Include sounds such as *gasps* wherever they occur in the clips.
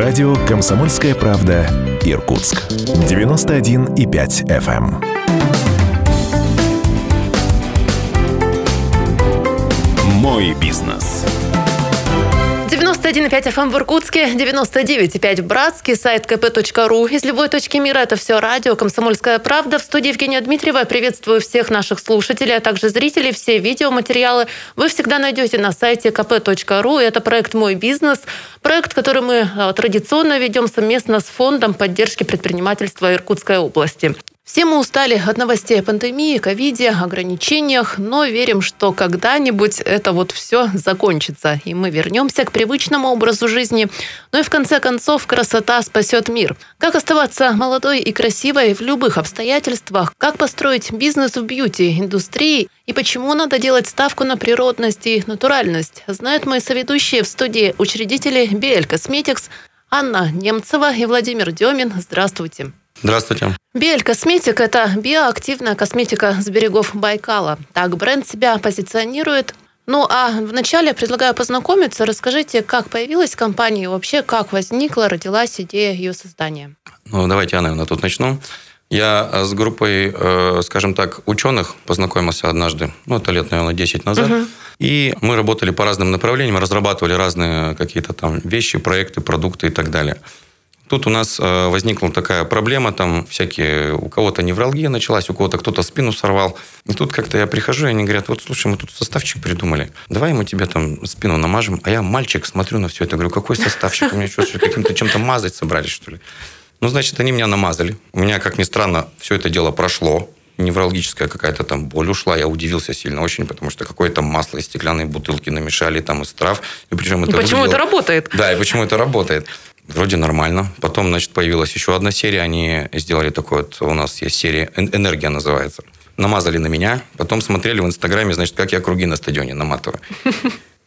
Радио «Комсомольская правда» Иркутск. 91,5 FM. Мой бизнес. 91,5 FM в Иркутске, 99,5 в Братске, сайт kp.ru. Из любой точки мира это все радио «Комсомольская правда». В студии Евгения Дмитриева. Приветствую всех наших слушателей, а также зрителей. Все видеоматериалы вы всегда найдете на сайте kp.ru. Это проект «Мой бизнес». Проект, который мы а, традиционно ведем совместно с Фондом поддержки предпринимательства Иркутской области. Все мы устали от новостей о пандемии, ковиде, ограничениях, но верим, что когда-нибудь это вот все закончится, и мы вернемся к привычному образу жизни. Ну и в конце концов, красота спасет мир. Как оставаться молодой и красивой в любых обстоятельствах? Как построить бизнес в бьюти-индустрии? И почему надо делать ставку на природность и натуральность? Знают мои соведущие в студии учредители BL Cosmetics Анна Немцева и Владимир Демин. Здравствуйте. Здравствуйте. Бель Косметик – это биоактивная косметика с берегов Байкала. Так бренд себя позиционирует. Ну а вначале предлагаю познакомиться. Расскажите, как появилась компания и вообще как возникла, родилась идея ее создания. Ну, давайте я, наверное, тут начну. Я с группой, э, скажем так, ученых познакомился однажды, ну, это лет, наверное, 10 назад. Угу. И мы работали по разным направлениям, разрабатывали разные какие-то там вещи, проекты, продукты и так далее. Тут у нас э, возникла такая проблема, там всякие, у кого-то невралгия началась, у кого-то кто-то спину сорвал. И тут как-то я прихожу, и они говорят, вот слушай, мы тут составчик придумали, давай мы тебе там спину намажем. А я мальчик, смотрю на все это, говорю, какой составчик? У меня что, каким-то чем-то мазать собрались, что ли? Ну, значит, они меня намазали. У меня, как ни странно, все это дело прошло неврологическая какая-то там боль ушла. Я удивился сильно очень, потому что какое-то масло из стеклянной бутылки намешали там из трав. И причем это почему выглядело... это работает? Да, и почему это работает. Вроде нормально. Потом, значит, появилась еще одна серия. Они сделали такой вот... У нас есть серия «Энергия» называется. Намазали на меня. Потом смотрели в Инстаграме, значит, как я круги на стадионе наматываю.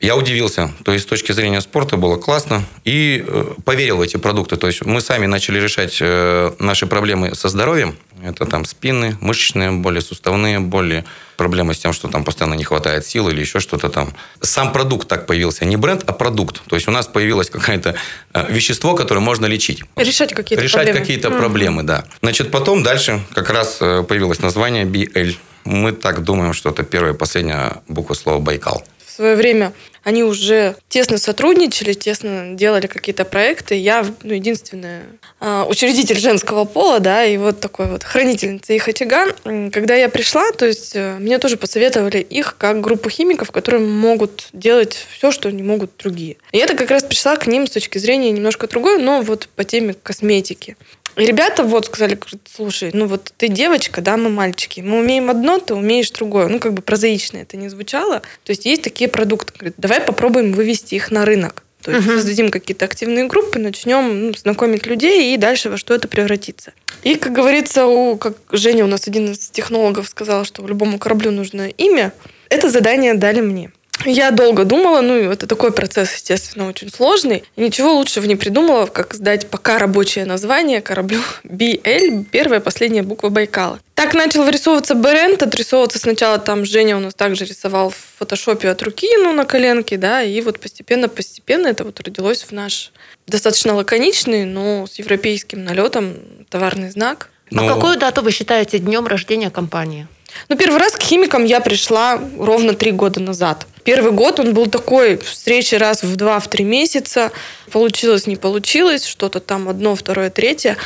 Я удивился. То есть, с точки зрения спорта было классно. И э, поверил в эти продукты. То есть, мы сами начали решать э, наши проблемы со здоровьем. Это там спины, мышечные боли, суставные боли, проблемы с тем, что там постоянно не хватает сил или еще что-то там. Сам продукт так появился. Не бренд, а продукт. То есть, у нас появилось какое-то э, вещество, которое можно лечить. Решать какие-то Решать проблемы. какие-то mm. проблемы, да. Значит, потом дальше как раз появилось название BL. Мы так думаем, что это первая и последняя буква слова Байкал свое время они уже тесно сотрудничали, тесно делали какие-то проекты. Я ну, единственная а, учредитель женского пола, да, и вот такой вот хранительница их очага. Когда я пришла, то есть э, мне тоже посоветовали их как группу химиков, которые могут делать все, что не могут другие. И это как раз пришла к ним с точки зрения немножко другой, но вот по теме косметики. И ребята вот сказали, слушай, ну вот ты девочка, да, мы мальчики. Мы умеем одно, ты умеешь другое. Ну, как бы прозаично это не звучало. То есть есть такие продукты. Говорят, давай попробуем вывести их на рынок. То есть uh-huh. создадим какие-то активные группы, начнем ну, знакомить людей и дальше во что это превратится. И, как говорится, у, как Женя у нас один из технологов сказал, что любому кораблю нужно имя, это задание дали мне. Я долго думала, ну, это такой процесс, естественно, очень сложный. И ничего лучшего не придумала, как сдать пока рабочее название кораблю *laughs* BL, первая последняя буква Байкала. Так начал вырисовываться бренд, отрисовываться сначала там Женя у нас также рисовал в фотошопе от руки, ну, на коленке, да, и вот постепенно-постепенно это вот родилось в наш достаточно лаконичный, но с европейским налетом товарный знак. Но... А какую дату вы считаете днем рождения компании? Ну, первый раз к химикам я пришла ровно три года назад. Первый год он был такой, встречи раз в два, в месяца. Получилось, не получилось, что-то там одно, второе, третье.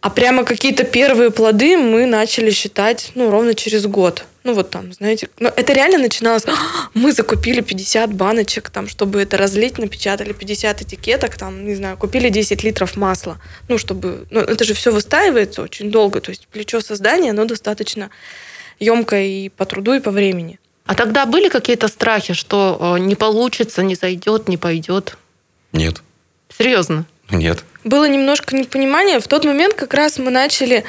А прямо какие-то первые плоды мы начали считать, ну, ровно через год. Ну, вот там, знаете, ну, это реально начиналось. *gasps* Мы закупили 50 баночек, там, чтобы это разлить, напечатали 50 этикеток, там, не знаю, купили 10 литров масла. Ну, чтобы... Ну, это же все выстаивается очень долго. То есть плечо создания, оно достаточно емкое и по труду, и по времени. А тогда были какие-то страхи, что э, не получится, не зайдет, не пойдет? Нет. Серьезно? Нет. Было немножко непонимания. В тот момент как раз мы начали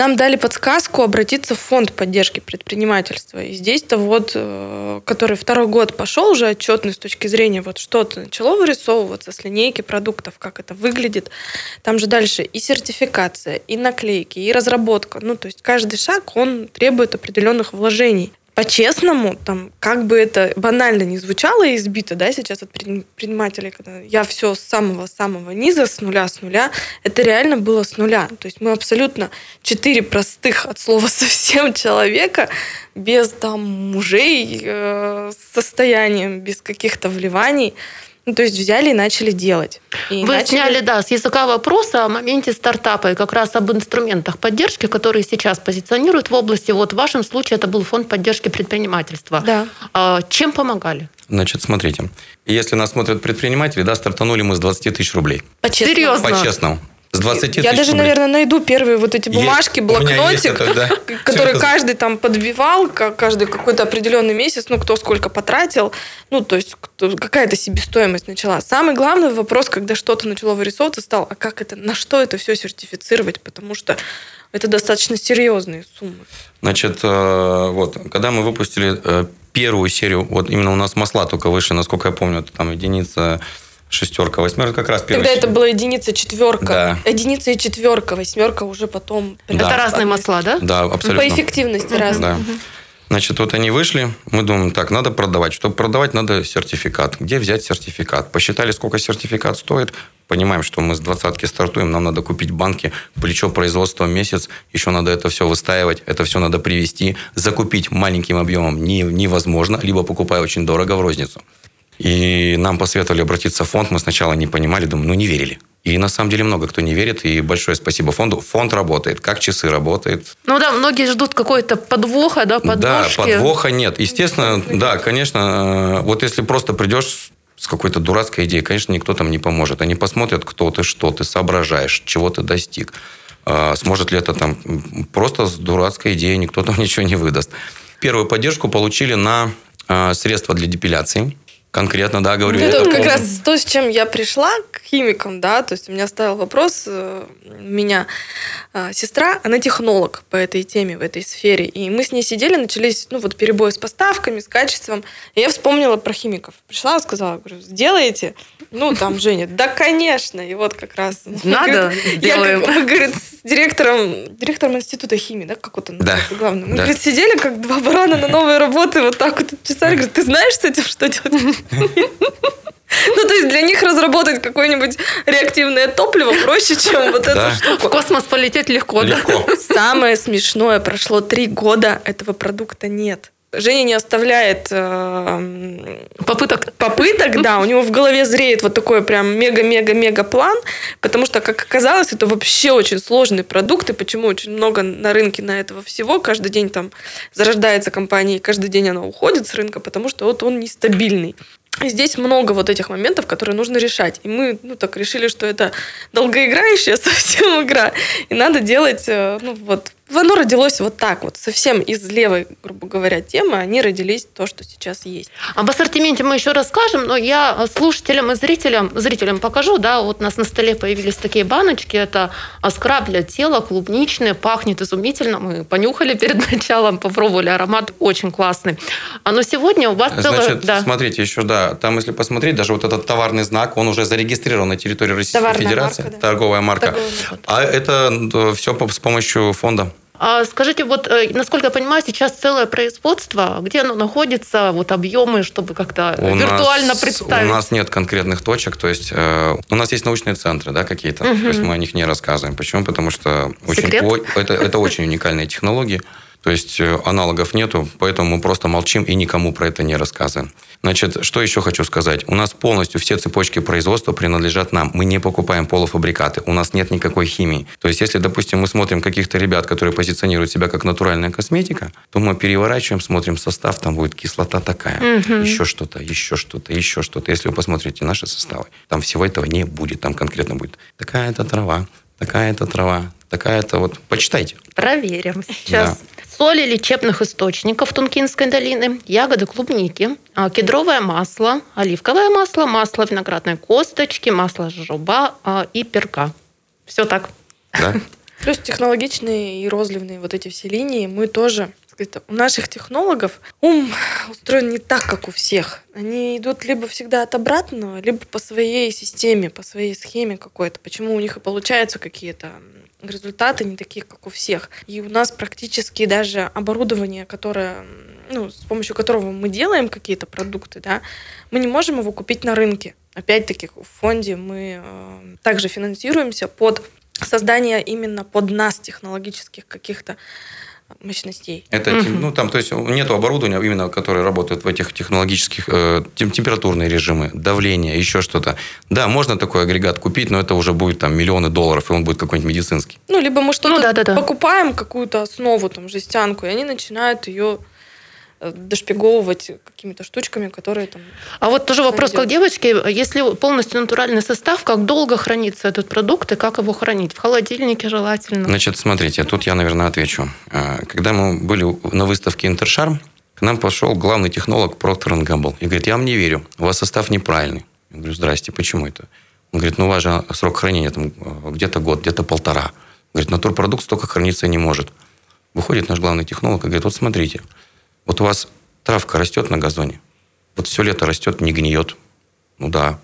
нам дали подсказку обратиться в фонд поддержки предпринимательства. И здесь-то вот, э, который второй год пошел уже отчетный с точки зрения вот что-то начало вырисовываться с линейки продуктов, как это выглядит. Там же дальше и сертификация, и наклейки, и разработка. Ну, то есть каждый шаг, он требует определенных вложений. По-честному, там, как бы это банально не звучало и избито, да, сейчас от предпринимателей, когда я все с самого-самого низа, с нуля, с нуля, это реально было с нуля. То есть мы абсолютно четыре простых от слова *laughs* совсем человека, без там мужей, э, состоянием, без каких-то вливаний, ну, то есть взяли и начали делать. И Вы начали... сняли, да, с языка вопроса о моменте стартапа и как раз об инструментах поддержки, которые сейчас позиционируют в области. Вот в вашем случае это был фонд поддержки предпринимательства. Да. А, чем помогали? Значит, смотрите. Если нас смотрят предприниматели, да, стартанули мы с 20 тысяч рублей. По-честному. Серьезно? По-честному. С 20 Я даже, рублей. наверное, найду первые вот эти бумажки, Есть. Блокнотик, это, да. *laughs* который это- каждый там подбивал, ка- каждый какой-то определенный месяц, ну, кто сколько потратил, ну, то есть какая-то себестоимость начала. Самый главный вопрос, когда что-то начало вырисовываться, стал, а как это, на что это все сертифицировать, потому что это достаточно серьезные суммы. Значит, э, вот, когда мы выпустили э, первую серию, вот именно у нас масла только вышли, насколько я помню, это там единица, шестерка, восьмерка, как раз первая Когда это была единица, четверка, Да. единица и четверка, восьмерка уже потом... Да. Это разные масла, да? Да, По абсолютно. эффективности разные. Да. Значит, вот они вышли, мы думаем, так, надо продавать. Чтобы продавать, надо сертификат. Где взять сертификат? Посчитали, сколько сертификат стоит. Понимаем, что мы с двадцатки стартуем, нам надо купить банки, плечо производства месяц, еще надо это все выстаивать, это все надо привезти. Закупить маленьким объемом не, невозможно, либо покупая очень дорого в розницу. И нам посоветовали обратиться в фонд. Мы сначала не понимали, думаем, ну не верили. И на самом деле много кто не верит. И большое спасибо фонду. Фонд работает, как часы работает. Ну да, многие ждут какой-то подвоха, да, подвошки. Да, подвоха нет. Естественно, да, конечно, э, вот если просто придешь с какой-то дурацкой идеей, конечно, никто там не поможет. Они посмотрят, кто ты, что ты соображаешь, чего ты достиг. А Сможет ли это там просто с дурацкой идеей никто там *laughs* ничего не выдаст. Первую поддержку получили на э, средства для депиляции. Конкретно, да, говорю. Ну, я это как раз то, с чем я пришла к химикам, да, то есть у меня ставил вопрос, э, меня э, сестра, она технолог по этой теме, в этой сфере, и мы с ней сидели, начались, ну, вот перебои с поставками, с качеством, и я вспомнила про химиков. Пришла, сказала, говорю, сделаете? Ну, там Женя, да, конечно, и вот как раз... Надо, Я, сделаем. как, говорит, с директором, директором института химии, да, как вот он Да, главный. Мы, да. говорит, сидели, как два барана на новые работы, вот так вот чесали, говорит, ты знаешь с этим, что делать? *laughs* Ну, то есть для них разработать какое-нибудь реактивное топливо проще, чем вот Да. эту В штуку. космос полететь легко, да? Легко. Самое смешное, прошло три года, этого продукта нет. Женя не оставляет э, Попыток. попыток, да, у него в голове зреет вот такой прям мега-мега-мега план, потому что, как оказалось, это вообще очень сложный продукт, и почему очень много на рынке на этого всего, каждый день там зарождается компания, и каждый день она уходит с рынка, потому что вот он нестабильный. И Здесь много вот этих моментов, которые нужно решать. И мы, ну, так решили, что это долгоиграющая *laughs* совсем игра. И надо делать, э, ну, вот, оно родилось вот так вот, совсем из левой, грубо говоря, темы, они родились то, что сейчас есть. Об ассортименте мы еще расскажем, но я слушателям и зрителям, зрителям покажу, да, вот у нас на столе появились такие баночки, это скраб для тела, клубничный, пахнет изумительно, мы понюхали перед *laughs* началом, попробовали, аромат очень классный. А но сегодня у вас целое... Значит, да. смотрите, еще, да, там, если посмотреть, даже вот этот товарный знак, он уже зарегистрирован на территории Российской Товарная Федерации. марка, да. Торговая марка. Торговая марка. А это все с помощью фонда. А скажите, вот, э, насколько я понимаю, сейчас целое производство, где оно находится, вот объемы, чтобы как-то У виртуально нас, представить? У нас нет конкретных точек, то есть э, у нас есть научные центры, да, какие-то, то есть мы о них не рассказываем. Почему? Потому что очень, о- это, это очень уникальные технологии. То есть э, аналогов нету, поэтому мы просто молчим и никому про это не рассказываем. Значит, что еще хочу сказать? У нас полностью все цепочки производства принадлежат нам. Мы не покупаем полуфабрикаты, у нас нет никакой химии. То есть, если, допустим, мы смотрим каких-то ребят, которые позиционируют себя как натуральная косметика, то мы переворачиваем, смотрим состав, там будет кислота такая, еще что-то, еще что-то, еще что-то. Если вы посмотрите наши составы, там всего этого не будет. Там конкретно будет такая-то трава, такая-то трава, такая-то вот. Почитайте. Проверим сейчас. Соли лечебных источников Тункинской долины, ягоды клубники, а, кедровое масло, оливковое масло, масло виноградной косточки, масло жуба а, и перка. Все так. Да? Плюс технологичные и розливные вот эти все линии мы тоже это, у наших технологов ум устроен не так, как у всех. Они идут либо всегда от обратного, либо по своей системе, по своей схеме какой-то. Почему у них и получаются какие-то результаты не такие, как у всех. И у нас практически даже оборудование, которое, ну, с помощью которого мы делаем какие-то продукты, да, мы не можем его купить на рынке. Опять-таки в фонде мы э, также финансируемся под создание именно под нас технологических каких-то мощностей. Это, угу. ну, там, то есть нет оборудования, именно, которое работает в этих технологических, э, температурные режимы, давление, еще что-то. Да, можно такой агрегат купить, но это уже будет там миллионы долларов, и он будет какой-нибудь медицинский. Ну, либо мы что-то ну, да, да, да. покупаем, какую-то основу, там, жестянку, и они начинают ее дошпиговывать какими-то штучками, которые там... А вот тоже вопрос найдет. как девочки. Если полностью натуральный состав, как долго хранится этот продукт и как его хранить? В холодильнике желательно? Значит, смотрите, тут я, наверное, отвечу. А, когда мы были на выставке «Интершарм», к нам пошел главный технолог Procter Gamble и говорит, я вам не верю, у вас состав неправильный. Я говорю, здрасте, почему это? Он говорит, ну у вас же срок хранения там э, где-то год, где-то полтора. Говорит, натурпродукт столько храниться не может. Выходит наш главный технолог и говорит, вот смотрите, вот у вас травка растет на газоне, вот все лето растет, не гниет. Ну да.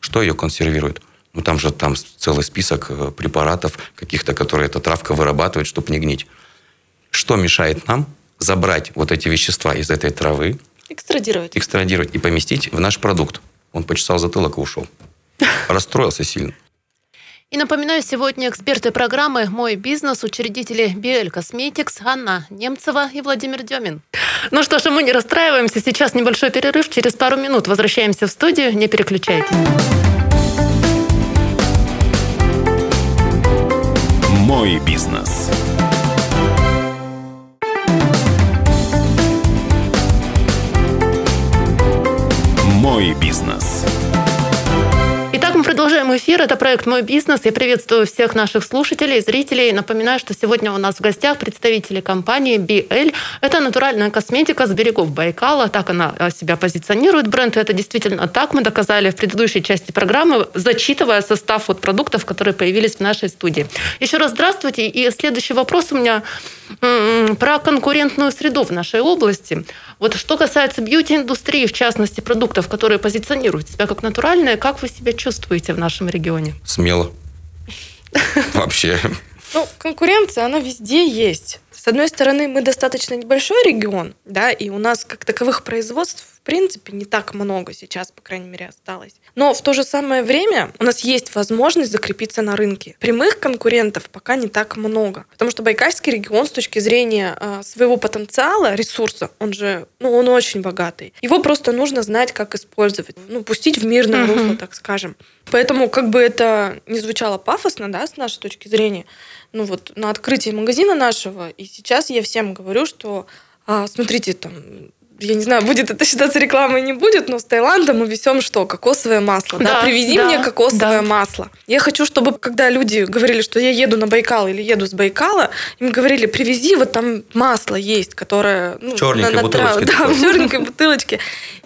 Что ее консервирует? Ну там же там целый список э, препаратов каких-то, которые эта травка вырабатывает, чтобы не гнить. Что мешает нам забрать вот эти вещества из этой травы, экстрадировать, экстрадировать и поместить в наш продукт? Он почесал затылок и ушел. *laughs* Расстроился сильно. И напоминаю, сегодня эксперты программы «Мой бизнес», учредители BL Cosmetics Анна Немцева и Владимир Демин. Ну что ж, мы не расстраиваемся. Сейчас небольшой перерыв. Через пару минут возвращаемся в студию. Не переключайтесь. «Мой бизнес». «Мой бизнес». Итак, мы продолжаем эфир. Это проект «Мой бизнес». Я приветствую всех наших слушателей, зрителей. Напоминаю, что сегодня у нас в гостях представители компании BL. Это натуральная косметика с берегов Байкала. Так она э, себя позиционирует, бренд. И это действительно так. Мы доказали в предыдущей части программы, зачитывая состав вот продуктов, которые появились в нашей студии. Еще раз здравствуйте. И следующий вопрос у меня про конкурентную среду в нашей области. Вот что касается бьюти-индустрии, в частности, продуктов, которые позиционируют себя как натуральные, как вы себя чувствуете в нашем регионе? Смело. *laughs* Вообще. Ну, конкуренция, она везде есть. С одной стороны, мы достаточно небольшой регион, да, и у нас как таковых производств в принципе не так много сейчас, по крайней мере, осталось. Но в то же самое время у нас есть возможность закрепиться на рынке. Прямых конкурентов пока не так много, потому что Байкальский регион с точки зрения э, своего потенциала, ресурса, он же, ну, он очень богатый. Его просто нужно знать, как использовать, ну, пустить в мирное uh-huh. русло, так скажем. Поэтому, как бы это не звучало пафосно, да, с нашей точки зрения, ну вот на открытии магазина нашего, и сейчас я всем говорю, что а, смотрите, там я не знаю, будет это считаться рекламой, не будет, но с Таиланда мы везем что? Кокосовое масло. Да, да? Привези да, мне кокосовое да. масло. Я хочу, чтобы, когда люди говорили, что я еду на Байкал или еду с Байкала, им говорили, привези, вот там масло есть, которое... Ну, в черненькой на, на бутылочке. Да, в черненькой бутылочке.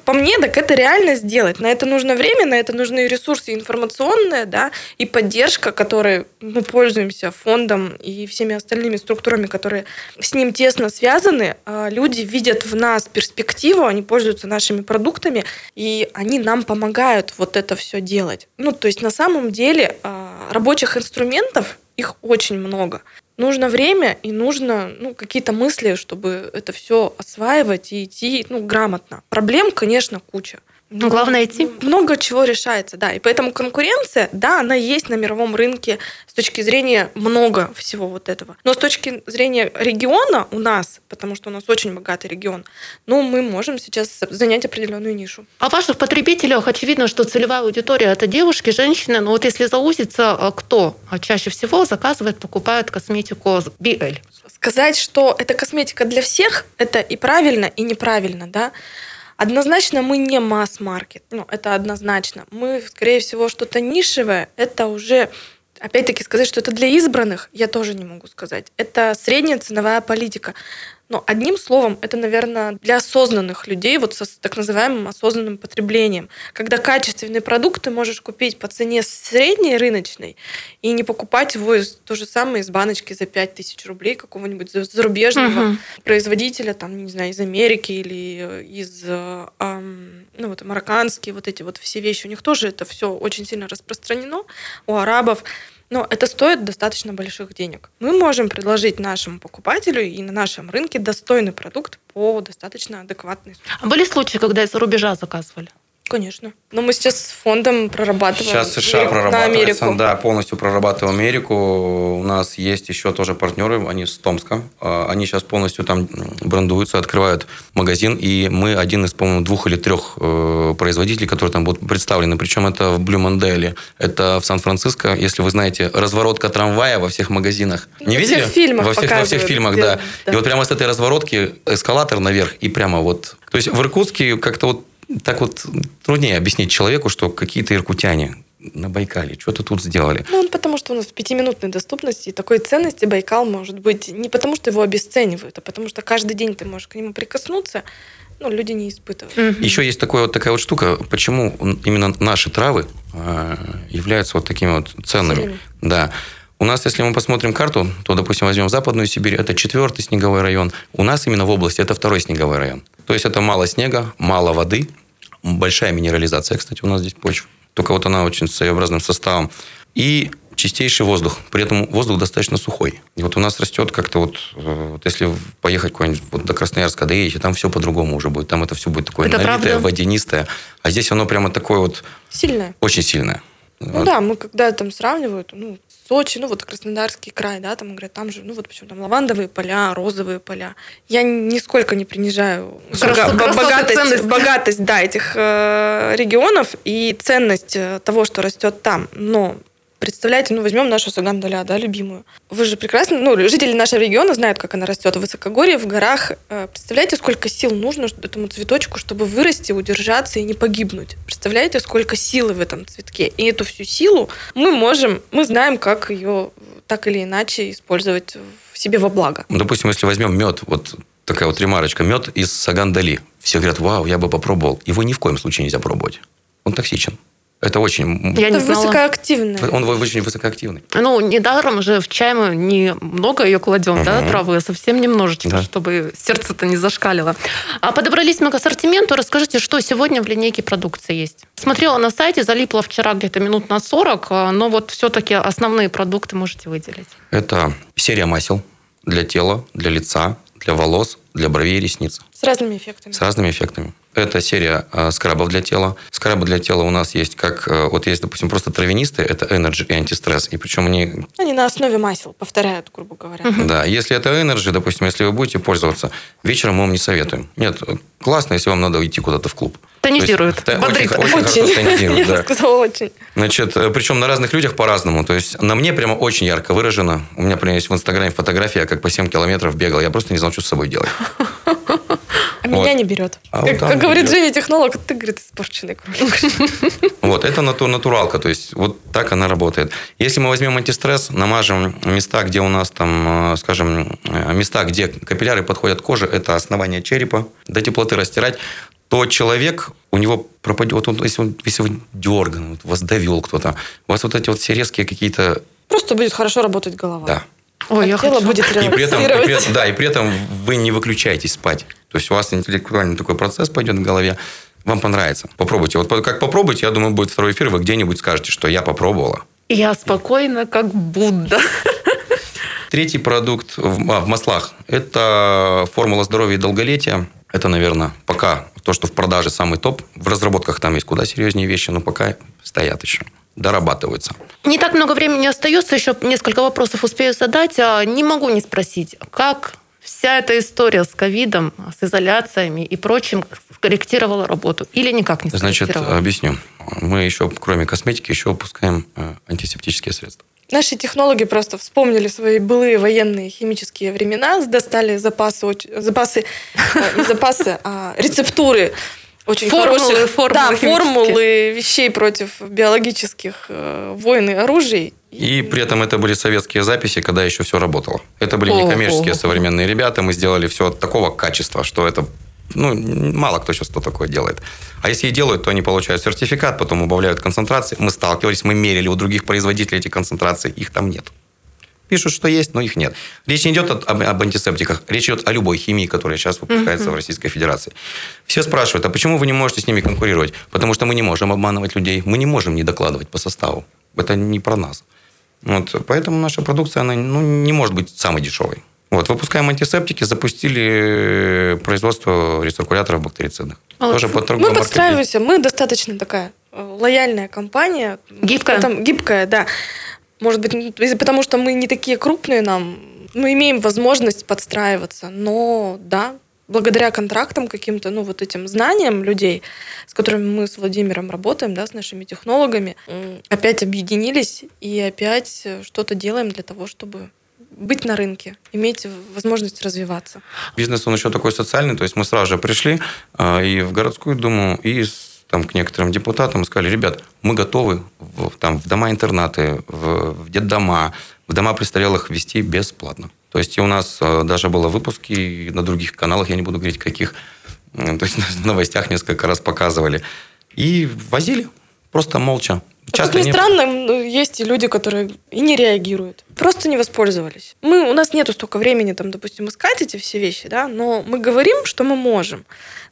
По мне, так это реально сделать. На это нужно время, на это нужны ресурсы информационные, да, и поддержка, которой мы пользуемся фондом и всеми остальными структурами, которые с ним тесно связаны. А люди видят в нас перспективу, они пользуются нашими продуктами, и они нам помогают вот это все делать. Ну, то есть на самом деле а, рабочих инструментов их очень много нужно время и нужно ну, какие-то мысли, чтобы это все осваивать и идти ну, грамотно. Проблем, конечно, куча. Но главное идти. Много чего решается, да. И поэтому конкуренция, да, она есть на мировом рынке с точки зрения много всего вот этого. Но с точки зрения региона у нас, потому что у нас очень богатый регион, ну, мы можем сейчас занять определенную нишу. А ваших потребителях очевидно, что целевая аудитория это девушки, женщины. Но вот если заузиться, а кто чаще всего заказывает, покупает косметику BL? Сказать, что это косметика для всех, это и правильно, и неправильно, да. Однозначно мы не масс-маркет, ну, это однозначно. Мы, скорее всего, что-то нишевое, это уже Опять-таки сказать, что это для избранных, я тоже не могу сказать. Это средняя ценовая политика. Но одним словом, это, наверное, для осознанных людей, вот со так называемым осознанным потреблением. Когда качественный продукт ты можешь купить по цене средней рыночной и не покупать его из, то же самое из баночки за 5000 рублей какого-нибудь зарубежного угу. производителя, там, не знаю, из Америки или из, эм, ну вот, марокканские, вот эти вот все вещи. У них тоже это все очень сильно распространено, у арабов. Но это стоит достаточно больших денег. Мы можем предложить нашему покупателю и на нашем рынке достойный продукт по достаточно адекватной. А были случаи, когда из-за рубежа заказывали? Конечно. Но мы сейчас с фондом прорабатываем Сейчас США прорабатывается, да, полностью прорабатываем Америку. У нас есть еще тоже партнеры, они с Томска. Они сейчас полностью там брендуются, открывают магазин, и мы один из, по-моему, двух или трех э, производителей, которые там будут представлены. Причем это в Блюмонделе, это в Сан-Франциско. Если вы знаете, разворотка трамвая во всех магазинах. Не во видели? Всех фильмах во всех, во всех фильмах, да. да. И вот прямо с этой разворотки эскалатор наверх, и прямо вот... То есть в Иркутске как-то вот так вот труднее объяснить человеку, что какие-то иркутяне на Байкале что-то тут сделали. Ну, потому что у нас в пятиминутной доступности и такой ценности Байкал может быть не потому, что его обесценивают, а потому что каждый день ты можешь к нему прикоснуться, ну, люди не испытывают. Угу. Еще есть такое, вот такая вот штука, почему именно наши травы э, являются вот такими вот ценными. Сильными. Да. У нас, если мы посмотрим карту, то, допустим, возьмем Западную Сибирь, это четвертый снеговой район. У нас именно в области это второй снеговой район. То есть это мало снега, мало воды, большая минерализация, кстати, у нас здесь почва. Только вот она очень своеобразным составом. И чистейший воздух. При этом воздух достаточно сухой. И вот у нас растет как-то вот, э, вот если поехать куда-нибудь вот до Красноярска доедете, там все по-другому уже будет. Там это все будет такое это налитое, правда? водянистое. А здесь оно прямо такое вот... Сильное. Очень сильное. Ну вот. да, мы когда там сравнивают, ну, Сочи, ну вот Краснодарский край, да, там говорят, там же, ну вот почему там лавандовые поля, розовые поля. Я нисколько не принижаю Красо, богатость, ценность. богатость, да, этих э, регионов и ценность э, того, что растет там. Но Представляете, ну возьмем нашу Сагандаля, да, любимую. Вы же прекрасно, ну, жители нашего региона знают, как она растет в высокогорье, в горах. Э, представляете, сколько сил нужно этому цветочку, чтобы вырасти, удержаться и не погибнуть? Представляете, сколько силы в этом цветке? И эту всю силу мы можем, мы знаем, как ее так или иначе использовать в себе во благо. Ну, допустим, если возьмем мед, вот такая вот ремарочка, мед из Сагандали. Все говорят, вау, я бы попробовал. Его ни в коем случае нельзя пробовать. Он токсичен. Это очень... Я это не высокоактивный. Он очень высокоактивный. Ну, недаром же в чай мы немного ее кладем, угу. да, травы, совсем немножечко, да. чтобы сердце-то не зашкалило. А подобрались мы к ассортименту. Расскажите, что сегодня в линейке продукции есть? Смотрела на сайте, залипла вчера где-то минут на 40, а, но вот все-таки основные продукты можете выделить. Это серия масел для тела, для лица, для волос, для бровей и ресниц. С разными эффектами. С разными эффектами. Это серия э, скрабов для тела. Скрабы для тела у нас есть как... Э, вот есть, допустим, просто травянистые, это Energy и антистресс. И причем они... Они на основе масел повторяют, грубо говоря. Да, если это Energy, допустим, если вы будете пользоваться, вечером мы вам не советуем. Нет, классно, если вам надо идти куда-то в клуб. Тонизирует, есть, бодрит. Очень, очень, очень. хорошо *laughs* тонизирует, да. Я сказала очень. Значит, э, причем на разных людях по-разному. То есть на мне прямо очень ярко выражено. У меня, например, есть в Инстаграме фотография, я как по 7 километров бегал. Я просто не знал, что с собой делать. А вот. меня не берет. А как, как говорит Женя, технолог, ты, говорит, испорченный кролик. Вот, это натур, натуралка, то есть вот так она работает. Если мы возьмем антистресс, намажем места, где у нас там, э, скажем, э, места, где капилляры подходят к коже, это основание черепа, до теплоты растирать, то человек, у него пропадет, вот он, если, он, если он дерган, вот вас довел кто-то, у вас вот эти вот все резкие какие-то... Просто будет хорошо работать голова. Да. Ой, я тело будет и при, этом, и при этом, Да, и при этом *laughs* вы не выключаетесь спать. То есть у вас интеллектуальный такой процесс пойдет в голове. Вам понравится. Попробуйте. Вот как попробуйте, я думаю, будет второй эфир, вы где-нибудь скажете, что я попробовала. Я спокойно, как Будда. *laughs* Третий продукт в, а, в маслах – это формула здоровья и долголетия. Это, наверное, пока то, что в продаже самый топ. В разработках там есть куда серьезнее вещи, но пока стоят еще дорабатываются. Не так много времени остается, еще несколько вопросов успею задать. А не могу не спросить, как вся эта история с ковидом, с изоляциями и прочим скорректировала работу или никак не Значит, объясню. Мы еще, кроме косметики, еще выпускаем э, антисептические средства. Наши технологи просто вспомнили свои былые военные химические времена, достали запасы, запасы, э, не запасы, а рецептуры очень Формулы, хороших формулы да, формулы вещей против биологических э, войн и оружий. И при этом это были советские записи, когда еще все работало. Это были некоммерческие современные ребята. Мы сделали все такого качества, что это ну, мало кто сейчас что такое делает. А если и делают, то они получают сертификат, потом убавляют концентрации. Мы сталкивались, мы мерили у других производителей эти концентрации, их там нет. Пишут, что есть, но их нет. Речь не идет от- об, об антисептиках, речь идет о любой химии, которая сейчас выпускается в Российской Федерации. Все спрашивают, а почему вы не можете с ними конкурировать? Потому что мы не можем обманывать людей, мы не можем не докладывать по составу. Это не про нас. Вот, поэтому наша продукция она, ну, не может быть самой дешевой. Вот, выпускаем антисептики, запустили производство рециркуляторов бактерицидных. Молодцы. Тоже по Мы торговым подстраиваемся, мы достаточно такая э, лояльная компания. Гибкая? Потом- гибкая, да. Может быть, потому что мы не такие крупные, нам мы имеем возможность подстраиваться. Но да, благодаря контрактам каким-то, ну вот этим знаниям людей, с которыми мы с Владимиром работаем, да, с нашими технологами, опять объединились и опять э, что-то делаем для того, чтобы быть на рынке, иметь возможность развиваться. Бизнес, он еще такой социальный, то есть мы сразу же пришли э, и в городскую думу, и там, к некоторым депутатам и сказали, ребят, мы готовы в, там, в дома-интернаты, в, в детдома, в дома престарелых вести бесплатно. То есть и у нас э, даже было выпуски на других каналах, я не буду говорить каких, э, то есть *laughs* в новостях несколько раз показывали. И возили, просто молча. А как ни не- странно, ну, есть и люди, которые и не реагируют. Просто не воспользовались. Мы, у нас нету столько времени, там, допустим, искать эти все вещи, да, но мы говорим, что мы можем.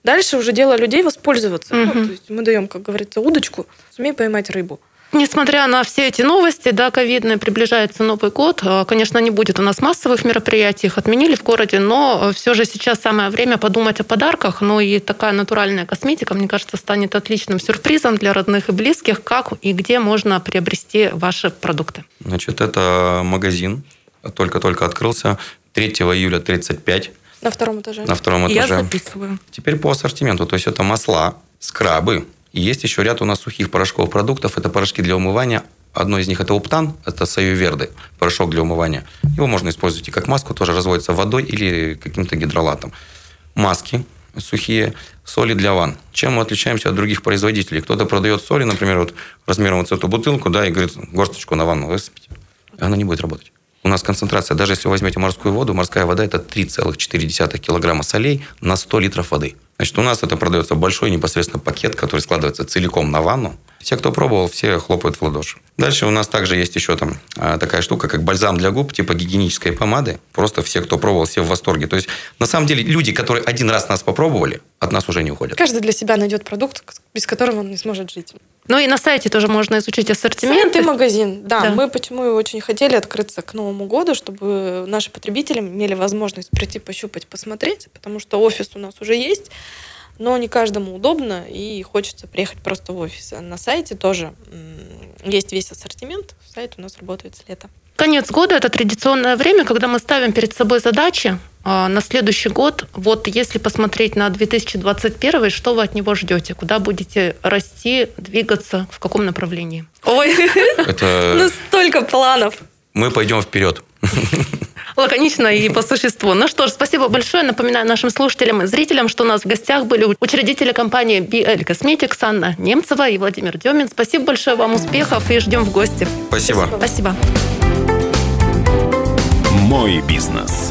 Дальше уже дело людей воспользоваться. Ну, Мгм. то есть мы даем, как говорится, удочку, сумей поймать рыбу. Несмотря на все эти новости, да, ковидные, приближается Новый год. Э, Конечно, не будет у нас массовых мероприятий, их отменили в городе, но все же сейчас самое время подумать о подарках. Ну и такая натуральная косметика, мне кажется, станет отличным сюрпризом для родных и близких, как и где можно приобрести ваши продукты. Значит, это магазин, только-только открылся, 3 июля 35 На втором этаже. на втором Я этаже. записываю. Теперь по ассортименту. То есть это масла, скрабы. И есть еще ряд у нас сухих порошковых продуктов. Это порошки для умывания. Одно из них это Уптан, это Саюверды, порошок для умывания. Его можно использовать и как маску, тоже разводится водой или каким-то гидролатом. Маски сухие, соли для ванн. Чем мы отличаемся от других производителей? Кто-то продает соли, например, вот размером вот эту бутылку, да, и говорит, горсточку на ванну высыпите. Она не будет работать. У нас концентрация, даже если вы возьмете морскую воду, морская вода это 3,4 килограмма солей на 100 литров воды. Значит, у нас это продается большой непосредственно пакет, который складывается целиком на ванну. Все, кто пробовал, все хлопают в ладоши. Дальше у нас также есть еще там а, такая штука, как бальзам для губ, типа гигиенической помады. Просто все, кто пробовал, все в восторге. То есть, на самом деле, люди, которые один раз нас попробовали, от нас уже не уходят. Каждый для себя найдет продукт, без которого он не сможет жить. Ну и на сайте тоже можно изучить Сайт ассортимент. и магазин. Да, Да. мы почему и очень хотели открыться к Новому году, чтобы наши потребители имели возможность прийти, пощупать, посмотреть, потому что офис у нас уже есть, но не каждому удобно, и хочется приехать просто в офис. А на сайте тоже есть весь ассортимент. Сайт у нас работает с лета. Конец года – это традиционное время, когда мы ставим перед собой задачи а, на следующий год. Вот если посмотреть на 2021, что вы от него ждете? Куда будете расти, двигаться, в каком направлении? Ой, *laughs* ну столько планов. мы пойдем вперед. *laughs* Лаконично и по существу. Ну что ж, спасибо большое. Напоминаю нашим слушателям и зрителям, что у нас в гостях были учредители компании BL Cosmetics Анна Немцева и Владимир Демин. Спасибо большое вам, успехов и ждем в гости. Спасибо. Спасибо. Мой бизнес.